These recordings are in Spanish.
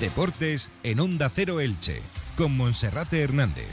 Deportes en Onda Cero Elche, con Monserrate Hernández.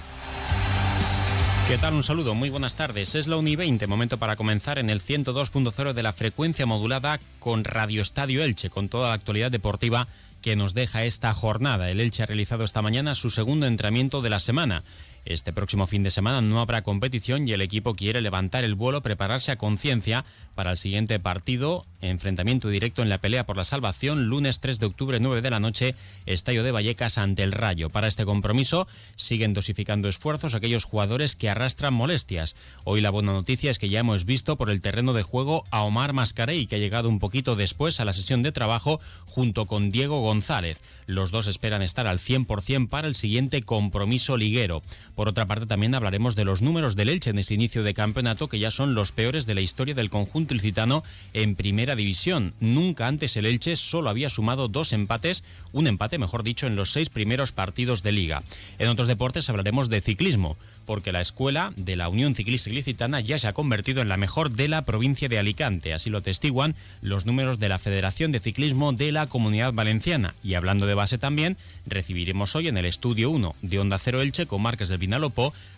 ¿Qué tal? Un saludo, muy buenas tardes. Es la Uni 20, momento para comenzar en el 102.0 de la frecuencia modulada con Radio Estadio Elche, con toda la actualidad deportiva que nos deja esta jornada. El Elche ha realizado esta mañana su segundo entrenamiento de la semana. Este próximo fin de semana no habrá competición y el equipo quiere levantar el vuelo, prepararse a conciencia para el siguiente partido, enfrentamiento directo en la pelea por la salvación, lunes 3 de octubre 9 de la noche, Estadio de Vallecas ante el Rayo. Para este compromiso siguen dosificando esfuerzos aquellos jugadores que arrastran molestias. Hoy la buena noticia es que ya hemos visto por el terreno de juego a Omar Mascarey, que ha llegado un poquito después a la sesión de trabajo junto con Diego González. Los dos esperan estar al 100% para el siguiente compromiso liguero. Por otra parte, también hablaremos de los números del Elche en este inicio de campeonato, que ya son los peores de la historia del conjunto ilicitano en primera división. Nunca antes el Elche solo había sumado dos empates, un empate, mejor dicho, en los seis primeros partidos de liga. En otros deportes hablaremos de ciclismo porque la escuela de la Unión Ciclista Ilicitana ya se ha convertido en la mejor de la provincia de Alicante. Así lo testiguan los números de la Federación de Ciclismo de la Comunidad Valenciana. Y hablando de base también, recibiremos hoy en el estudio 1 de Onda Cero Elche con Márquez del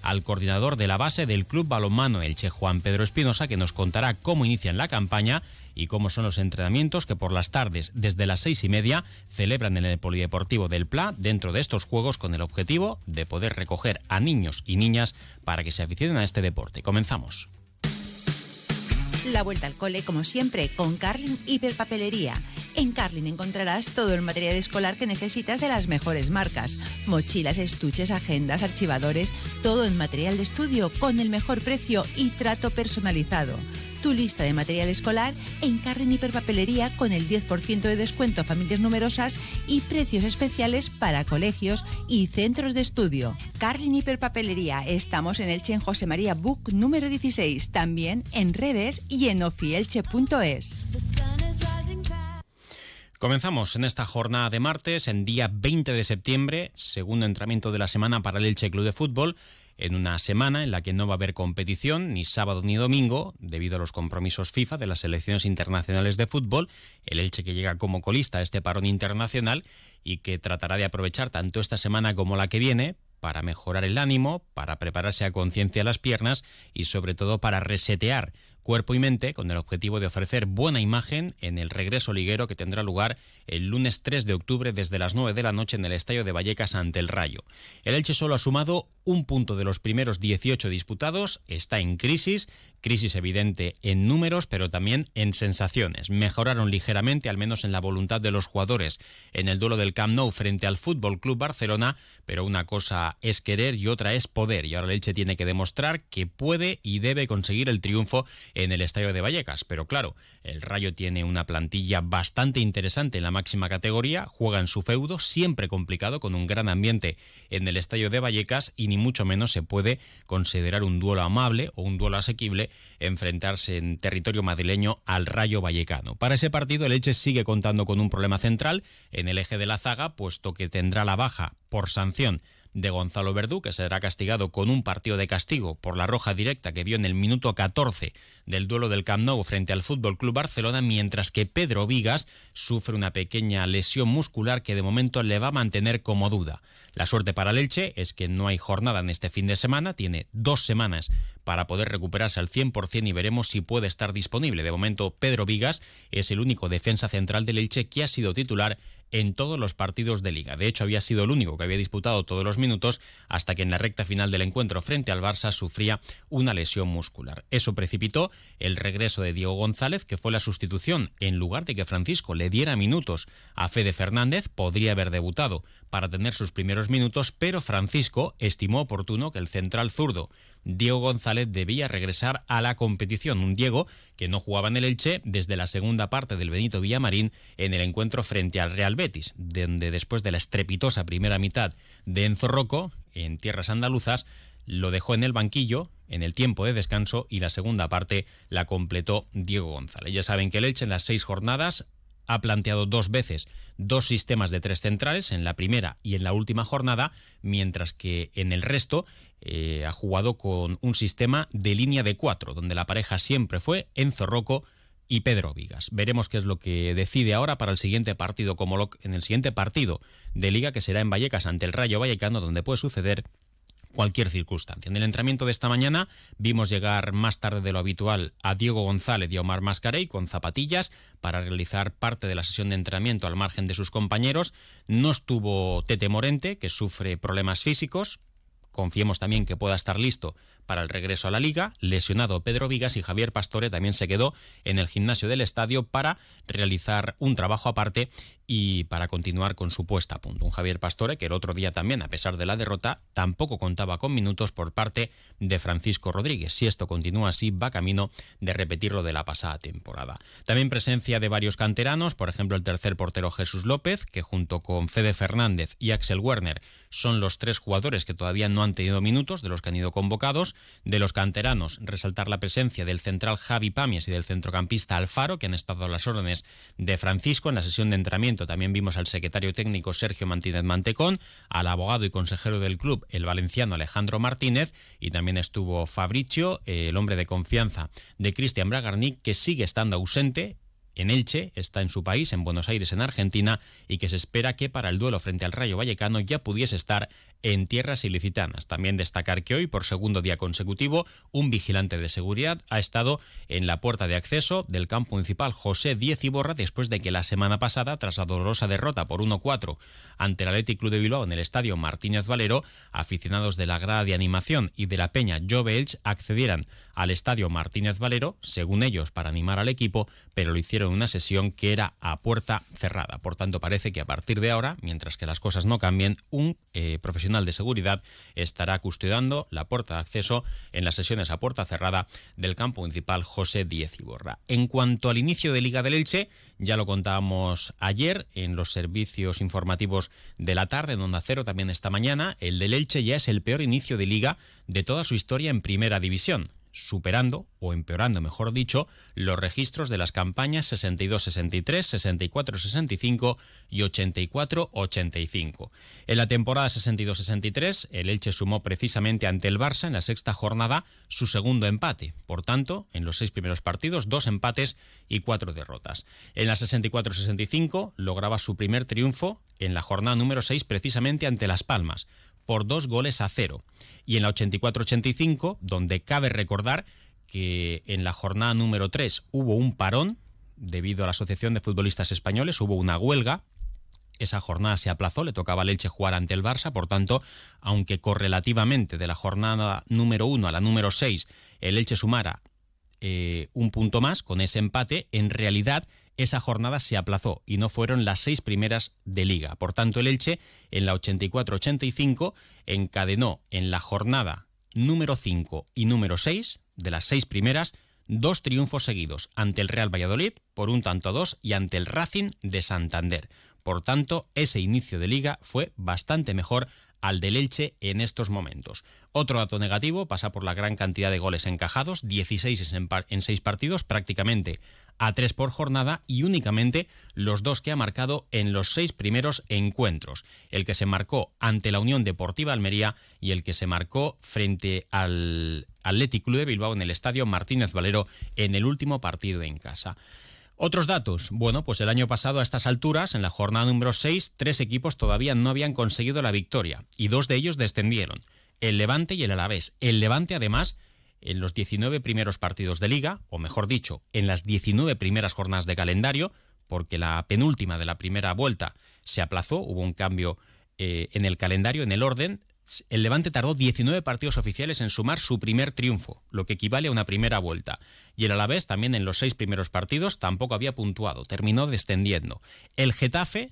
Al coordinador de la base del Club Balonmano Elche, Juan Pedro Espinosa, que nos contará cómo inician la campaña y cómo son los entrenamientos que por las tardes, desde las seis y media, celebran en el Polideportivo del Pla dentro de estos juegos con el objetivo de poder recoger a niños y niñas para que se aficionen a este deporte. Comenzamos. La vuelta al cole, como siempre, con Carlin Hiperpapelería. En Carlin encontrarás todo el material escolar que necesitas de las mejores marcas. Mochilas, estuches, agendas, archivadores, todo en material de estudio con el mejor precio y trato personalizado tu lista de material escolar en Carren Hiperpapelería con el 10% de descuento a familias numerosas y precios especiales para colegios y centros de estudio. Carlin Hiperpapelería, estamos en el Chen José María Book número 16, también en redes y en ofielche.es. Comenzamos en esta jornada de martes, en día 20 de septiembre, segundo entrenamiento de la semana para el Elche Club de Fútbol en una semana en la que no va a haber competición ni sábado ni domingo debido a los compromisos FIFA de las selecciones internacionales de fútbol, el Elche que llega como colista a este parón internacional y que tratará de aprovechar tanto esta semana como la que viene para mejorar el ánimo, para prepararse a conciencia las piernas y sobre todo para resetear cuerpo y mente con el objetivo de ofrecer buena imagen en el regreso liguero que tendrá lugar el lunes 3 de octubre desde las 9 de la noche en el Estadio de Vallecas ante el Rayo. El Elche solo ha sumado un punto de los primeros 18 disputados, está en crisis, crisis evidente en números, pero también en sensaciones. Mejoraron ligeramente, al menos en la voluntad de los jugadores, en el duelo del Camp Nou frente al Fútbol Club Barcelona, pero una cosa es querer y otra es poder, y ahora el Elche tiene que demostrar que puede y debe conseguir el triunfo en el Estadio de Vallecas. Pero claro, el Rayo tiene una plantilla bastante interesante en la máxima categoría, juega en su feudo, siempre complicado, con un gran ambiente en el Estadio de Vallecas y ni mucho menos se puede considerar un duelo amable o un duelo asequible enfrentarse en territorio madrileño al Rayo Vallecano. Para ese partido el Elche sigue contando con un problema central en el eje de la zaga, puesto que tendrá la baja por sanción de Gonzalo Verdú, que será castigado con un partido de castigo por la roja directa que vio en el minuto 14 del duelo del Camp Nou frente al Fútbol Club Barcelona, mientras que Pedro Vigas sufre una pequeña lesión muscular que de momento le va a mantener como duda. La suerte para el Elche es que no hay jornada en este fin de semana, tiene dos semanas para poder recuperarse al 100% y veremos si puede estar disponible. De momento, Pedro Vigas es el único defensa central del Elche que ha sido titular en todos los partidos de liga. De hecho, había sido el único que había disputado todos los minutos hasta que en la recta final del encuentro frente al Barça sufría una lesión muscular. Eso precipitó el regreso de Diego González, que fue la sustitución. En lugar de que Francisco le diera minutos a Fede Fernández, podría haber debutado para tener sus primeros minutos, pero Francisco estimó oportuno que el central zurdo Diego González debía regresar a la competición. Un Diego que no jugaba en el Elche desde la segunda parte del Benito Villamarín en el encuentro frente al Real Betis, donde después de la estrepitosa primera mitad de Enzo Rocco, en tierras andaluzas, lo dejó en el banquillo en el tiempo de descanso y la segunda parte la completó Diego González. Ya saben que el Elche en las seis jornadas ha planteado dos veces dos sistemas de tres centrales, en la primera y en la última jornada, mientras que en el resto eh, ha jugado con un sistema de línea de cuatro, donde la pareja siempre fue Enzo Rocco, y Pedro Vigas. Veremos qué es lo que decide ahora para el siguiente partido, como en el siguiente partido de liga que será en Vallecas ante el Rayo Vallecano, donde puede suceder cualquier circunstancia. En el entrenamiento de esta mañana vimos llegar más tarde de lo habitual a Diego González y a Omar Mascarey con zapatillas para realizar parte de la sesión de entrenamiento al margen de sus compañeros. No estuvo Tete Morente, que sufre problemas físicos. Confiemos también que pueda estar listo para el regreso a la liga. Lesionado Pedro Vigas y Javier Pastore también se quedó en el gimnasio del estadio para realizar un trabajo aparte y para continuar con su puesta a punto. Un Javier Pastore que el otro día también, a pesar de la derrota, tampoco contaba con minutos por parte de Francisco Rodríguez. Si esto continúa así, va camino de repetir lo de la pasada temporada. También presencia de varios canteranos, por ejemplo el tercer portero Jesús López, que junto con Fede Fernández y Axel Werner son los tres jugadores que todavía no han tenido minutos de los que han ido convocados. De los canteranos, resaltar la presencia del central Javi Pamies y del centrocampista Alfaro, que han estado a las órdenes de Francisco en la sesión de entrenamiento. También vimos al secretario técnico Sergio Martínez Mantecón, al abogado y consejero del club, el valenciano Alejandro Martínez, y también estuvo Fabricio, el hombre de confianza de Cristian Bragarnik, que sigue estando ausente en Elche, está en su país, en Buenos Aires, en Argentina, y que se espera que para el duelo frente al Rayo Vallecano ya pudiese estar en tierras ilicitanas. También destacar que hoy, por segundo día consecutivo, un vigilante de seguridad ha estado en la puerta de acceso del campo municipal José Diez Iborra después de que la semana pasada, tras la dolorosa derrota por 1-4 ante el Athletic Club de Bilbao en el estadio Martínez Valero, aficionados de la grada de animación y de la peña Jove Elch accedieran al estadio Martínez Valero, según ellos, para animar al equipo, pero lo hicieron en una sesión que era a puerta cerrada. Por tanto, parece que a partir de ahora, mientras que las cosas no cambien, un eh, profesional de seguridad estará custodiando la puerta de acceso en las sesiones a puerta cerrada del campo municipal José Díez Iborra. En cuanto al inicio de Liga del Elche, ya lo contábamos ayer en los servicios informativos de la tarde en Onda Cero, también esta mañana, el del Elche ya es el peor inicio de liga de toda su historia en primera división superando o empeorando, mejor dicho, los registros de las campañas 62-63, 64-65 y 84-85. En la temporada 62-63, el Elche sumó precisamente ante el Barça en la sexta jornada su segundo empate. Por tanto, en los seis primeros partidos, dos empates y cuatro derrotas. En la 64-65 lograba su primer triunfo en la jornada número 6 precisamente ante Las Palmas por dos goles a cero. Y en la 84-85, donde cabe recordar que en la jornada número 3 hubo un parón debido a la Asociación de Futbolistas Españoles, hubo una huelga. Esa jornada se aplazó, le tocaba al Elche jugar ante el Barça, por tanto, aunque correlativamente de la jornada número 1 a la número 6 el Elche sumara eh, un punto más con ese empate, en realidad esa jornada se aplazó y no fueron las seis primeras de liga. Por tanto, el Elche en la 84-85 encadenó en la jornada número 5 y número 6 de las seis primeras dos triunfos seguidos ante el Real Valladolid por un tanto a dos y ante el Racing de Santander. Por tanto, ese inicio de liga fue bastante mejor al del Elche en estos momentos. Otro dato negativo pasa por la gran cantidad de goles encajados, 16 en 6 partidos, prácticamente a tres por jornada y únicamente los dos que ha marcado en los seis primeros encuentros, el que se marcó ante la Unión Deportiva Almería y el que se marcó frente al Athletic Club de Bilbao en el Estadio Martínez Valero en el último partido en casa. Otros datos. Bueno, pues el año pasado a estas alturas, en la jornada número 6, tres equipos todavía no habían conseguido la victoria y dos de ellos descendieron, el Levante y el Alavés. El Levante además en los 19 primeros partidos de liga, o mejor dicho, en las 19 primeras jornadas de calendario, porque la penúltima de la primera vuelta se aplazó, hubo un cambio eh, en el calendario, en el orden. El Levante tardó 19 partidos oficiales en sumar su primer triunfo, lo que equivale a una primera vuelta. Y el Alavés también en los seis primeros partidos tampoco había puntuado, terminó descendiendo. El Getafe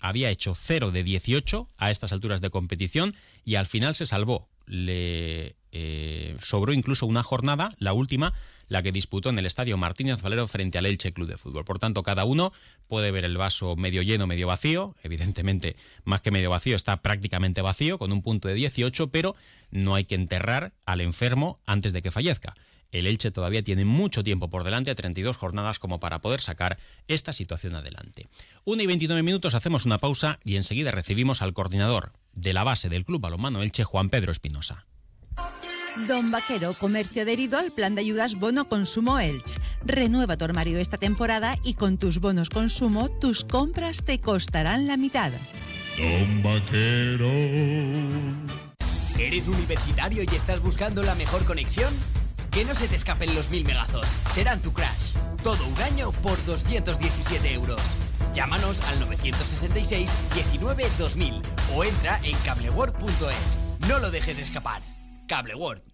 había hecho 0 de 18 a estas alturas de competición y al final se salvó. Le sobró incluso una jornada, la última, la que disputó en el estadio Martínez Valero frente al Elche Club de Fútbol. Por tanto, cada uno puede ver el vaso medio lleno, medio vacío. Evidentemente, más que medio vacío, está prácticamente vacío, con un punto de 18, pero no hay que enterrar al enfermo antes de que fallezca. El Elche todavía tiene mucho tiempo por delante, a 32 jornadas, como para poder sacar esta situación adelante. 1 y 29 minutos, hacemos una pausa y enseguida recibimos al coordinador de la base del Club Balomano Elche, Juan Pedro Espinosa. Don Vaquero, comercio adherido al plan de ayudas Bono Consumo Elch. Renueva tu armario esta temporada y con tus bonos consumo tus compras te costarán la mitad. Don Vaquero. ¿Eres universitario y estás buscando la mejor conexión? Que no se te escapen los mil megazos. Serán tu crash. Todo un año por 217 euros. Llámanos al 966 19 2000 o entra en cableworld.es. No lo dejes escapar. Cableworld.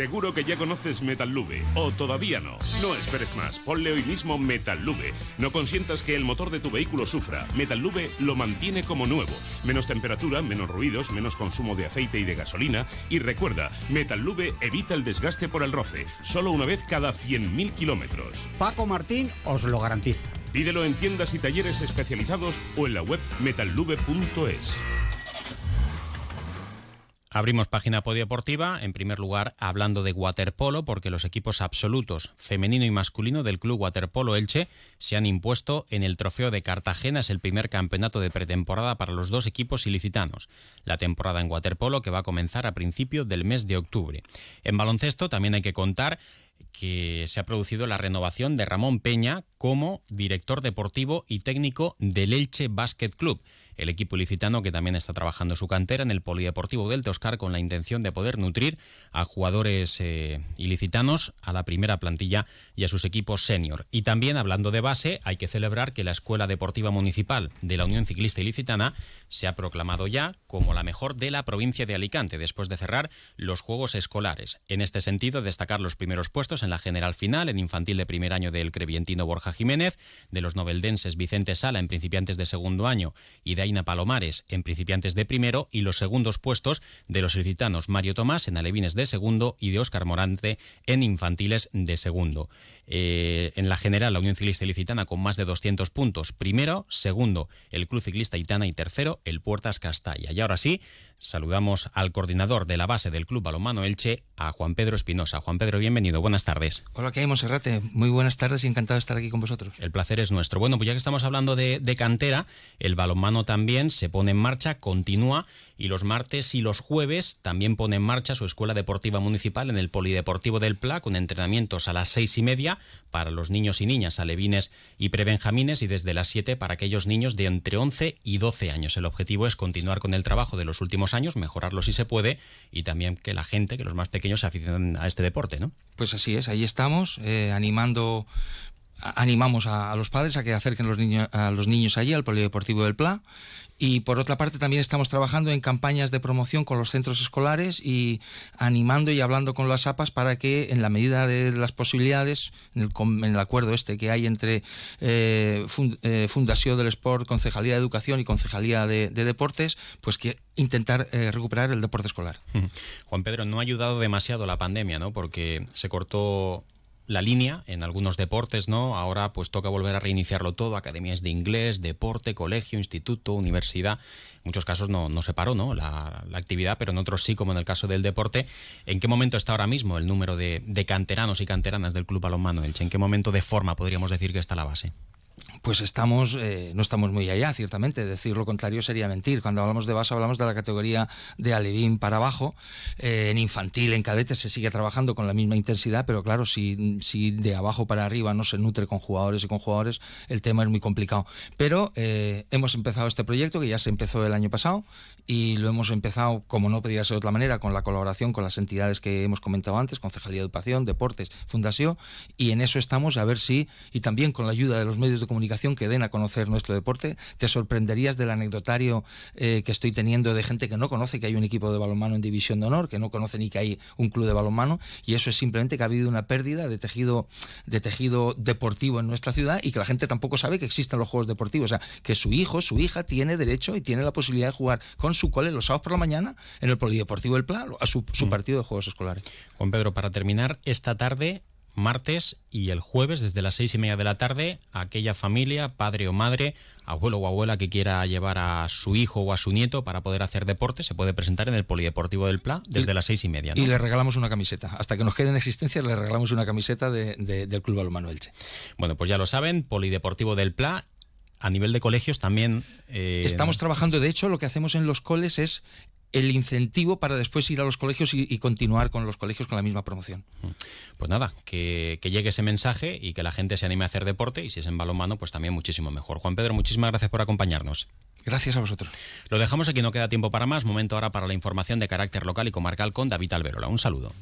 Seguro que ya conoces Metallube, o todavía no. No esperes más, ponle hoy mismo Metallube. No consientas que el motor de tu vehículo sufra. Metallube lo mantiene como nuevo. Menos temperatura, menos ruidos, menos consumo de aceite y de gasolina. Y recuerda, Metallube evita el desgaste por el roce, solo una vez cada 100.000 kilómetros. Paco Martín os lo garantiza. Pídelo en tiendas y talleres especializados o en la web metallube.es. Abrimos página polideportiva, en primer lugar hablando de waterpolo, porque los equipos absolutos femenino y masculino del Club Waterpolo Elche se han impuesto en el Trofeo de Cartagena, es el primer campeonato de pretemporada para los dos equipos ilicitanos. La temporada en waterpolo que va a comenzar a principio del mes de octubre. En baloncesto también hay que contar que se ha producido la renovación de Ramón Peña como director deportivo y técnico del Elche Basket Club el equipo ilicitano que también está trabajando su cantera en el Polideportivo del Toscar con la intención de poder nutrir a jugadores eh, ilicitanos a la primera plantilla y a sus equipos senior. Y también hablando de base, hay que celebrar que la Escuela Deportiva Municipal de la Unión Ciclista Ilicitana se ha proclamado ya como la mejor de la provincia de Alicante después de cerrar los Juegos Escolares. En este sentido, destacar los primeros puestos en la general final en infantil de primer año del crevientino Borja Jiménez, de los noveldenses Vicente Sala en principiantes de segundo año y de Palomares en principiantes de primero y los segundos puestos de los ilicitanos Mario Tomás en alevines de segundo y de Óscar Morante en infantiles de segundo. Eh, en la general, la Unión Ciclista Ilicitana con más de 200 puntos. Primero, segundo, el Club Ciclista Itana y tercero, el Puertas Castalla. Y ahora sí, saludamos al coordinador de la base del Club Balomano Elche, a Juan Pedro Espinosa. Juan Pedro, bienvenido, buenas tardes. Hola, ¿qué hay, Monserrate? Muy buenas tardes y encantado de estar aquí con vosotros. El placer es nuestro. Bueno, pues ya que estamos hablando de, de cantera, el balonmano también se pone en marcha, continúa y los martes y los jueves también pone en marcha su escuela deportiva municipal en el Polideportivo del Pla con entrenamientos a las seis y media para los niños y niñas alevines y prebenjamines y desde las siete para aquellos niños de entre 11 y 12 años. El objetivo es continuar con el trabajo de los últimos años, mejorarlo si se puede y también que la gente, que los más pequeños se aficionen a este deporte, ¿no? Pues así es, ahí estamos eh, animando animamos a, los padres a que acerquen los niños, a los niños allí al Polideportivo del Pla y por otra parte también estamos trabajando en campañas de promoción con los centros escolares y animando y hablando con las APAS para que en la medida de las posibilidades, en el, acuerdo este que hay entre eh, eh, Fundación del Sport, Concejalía de Educación y Concejalía de, Deportes, pues que intentar eh, recuperar el deporte escolar. Juan Pedro, no ha ayudado demasiado la pandemia, ¿no? Porque se cortó la línea en algunos deportes, ¿no? Ahora pues toca volver a reiniciarlo todo, academias de inglés, deporte, colegio, instituto, universidad. En muchos casos no, se paró, ¿no? La, actividad, pero en otros sí, como en el caso del deporte. ¿En qué momento está ahora mismo el número de, canteranos y canteranas del Club Balonmano Elche? ¿En qué momento de forma podríamos decir que está la base? Pues estamos, eh, no estamos muy allá, ciertamente. Decir lo contrario sería mentir. Cuando hablamos de base hablamos de la categoría de alevín para abajo. Eh, en infantil, en cadete se sigue trabajando con la misma intensidad, pero claro, si, si de abajo para arriba no se nutre con jugadores y con jugadores, el tema es muy complicado. Pero eh, hemos empezado este proyecto que ya se empezó el año pasado y lo hemos empezado, como no podía ser de otra manera, con la colaboración con las entidades que hemos comentado antes, Concejalía de Educación, Deportes, Fundación, y en eso estamos a ver si, y también con la ayuda de los medios de comunicación que den a conocer nuestro deporte. Te sorprenderías del anecdotario eh, que estoy teniendo de gente que no conoce que hay un equipo de balonmano en División de Honor, que no conoce ni que hay un club de balonmano, y eso es simplemente que ha habido una pérdida de tejido, de tejido deportivo en nuestra ciudad y que la gente tampoco sabe que existen los juegos deportivos. O sea, que su hijo, su hija tiene derecho y tiene la posibilidad de jugar con su cole los sábados por la mañana en el Polideportivo del Pla a su, su Mm. partido de juegos escolares. Juan Pedro, para terminar, esta tarde, martes y el jueves, desde las seis y media de la tarde, aquella familia, padre o madre, abuelo o abuela que quiera llevar a su hijo o a su nieto para poder hacer deporte, se puede presentar en el Polideportivo del Pla desde Y- las seis y media. ¿no? Y le regalamos una camiseta. Hasta que nos quede en existencia, le regalamos una camiseta de- de- del Club Balonmano Elche. Bueno, pues ya lo saben, Polideportivo del Pla. A nivel de colegios también. eh, Estamos trabajando, de hecho, lo que hacemos en los coles es el incentivo para después ir a los colegios y, y continuar con los colegios con la misma promoción. Pues nada, que, que llegue ese mensaje y que la gente se anime a hacer deporte y si es en balonmano, pues también muchísimo mejor. Juan Pedro, muchísimas gracias por acompañarnos. Gracias a vosotros. Lo dejamos aquí, no queda tiempo para más. Momento ahora para la información de carácter local y comarcal con David Alberola. Un saludo.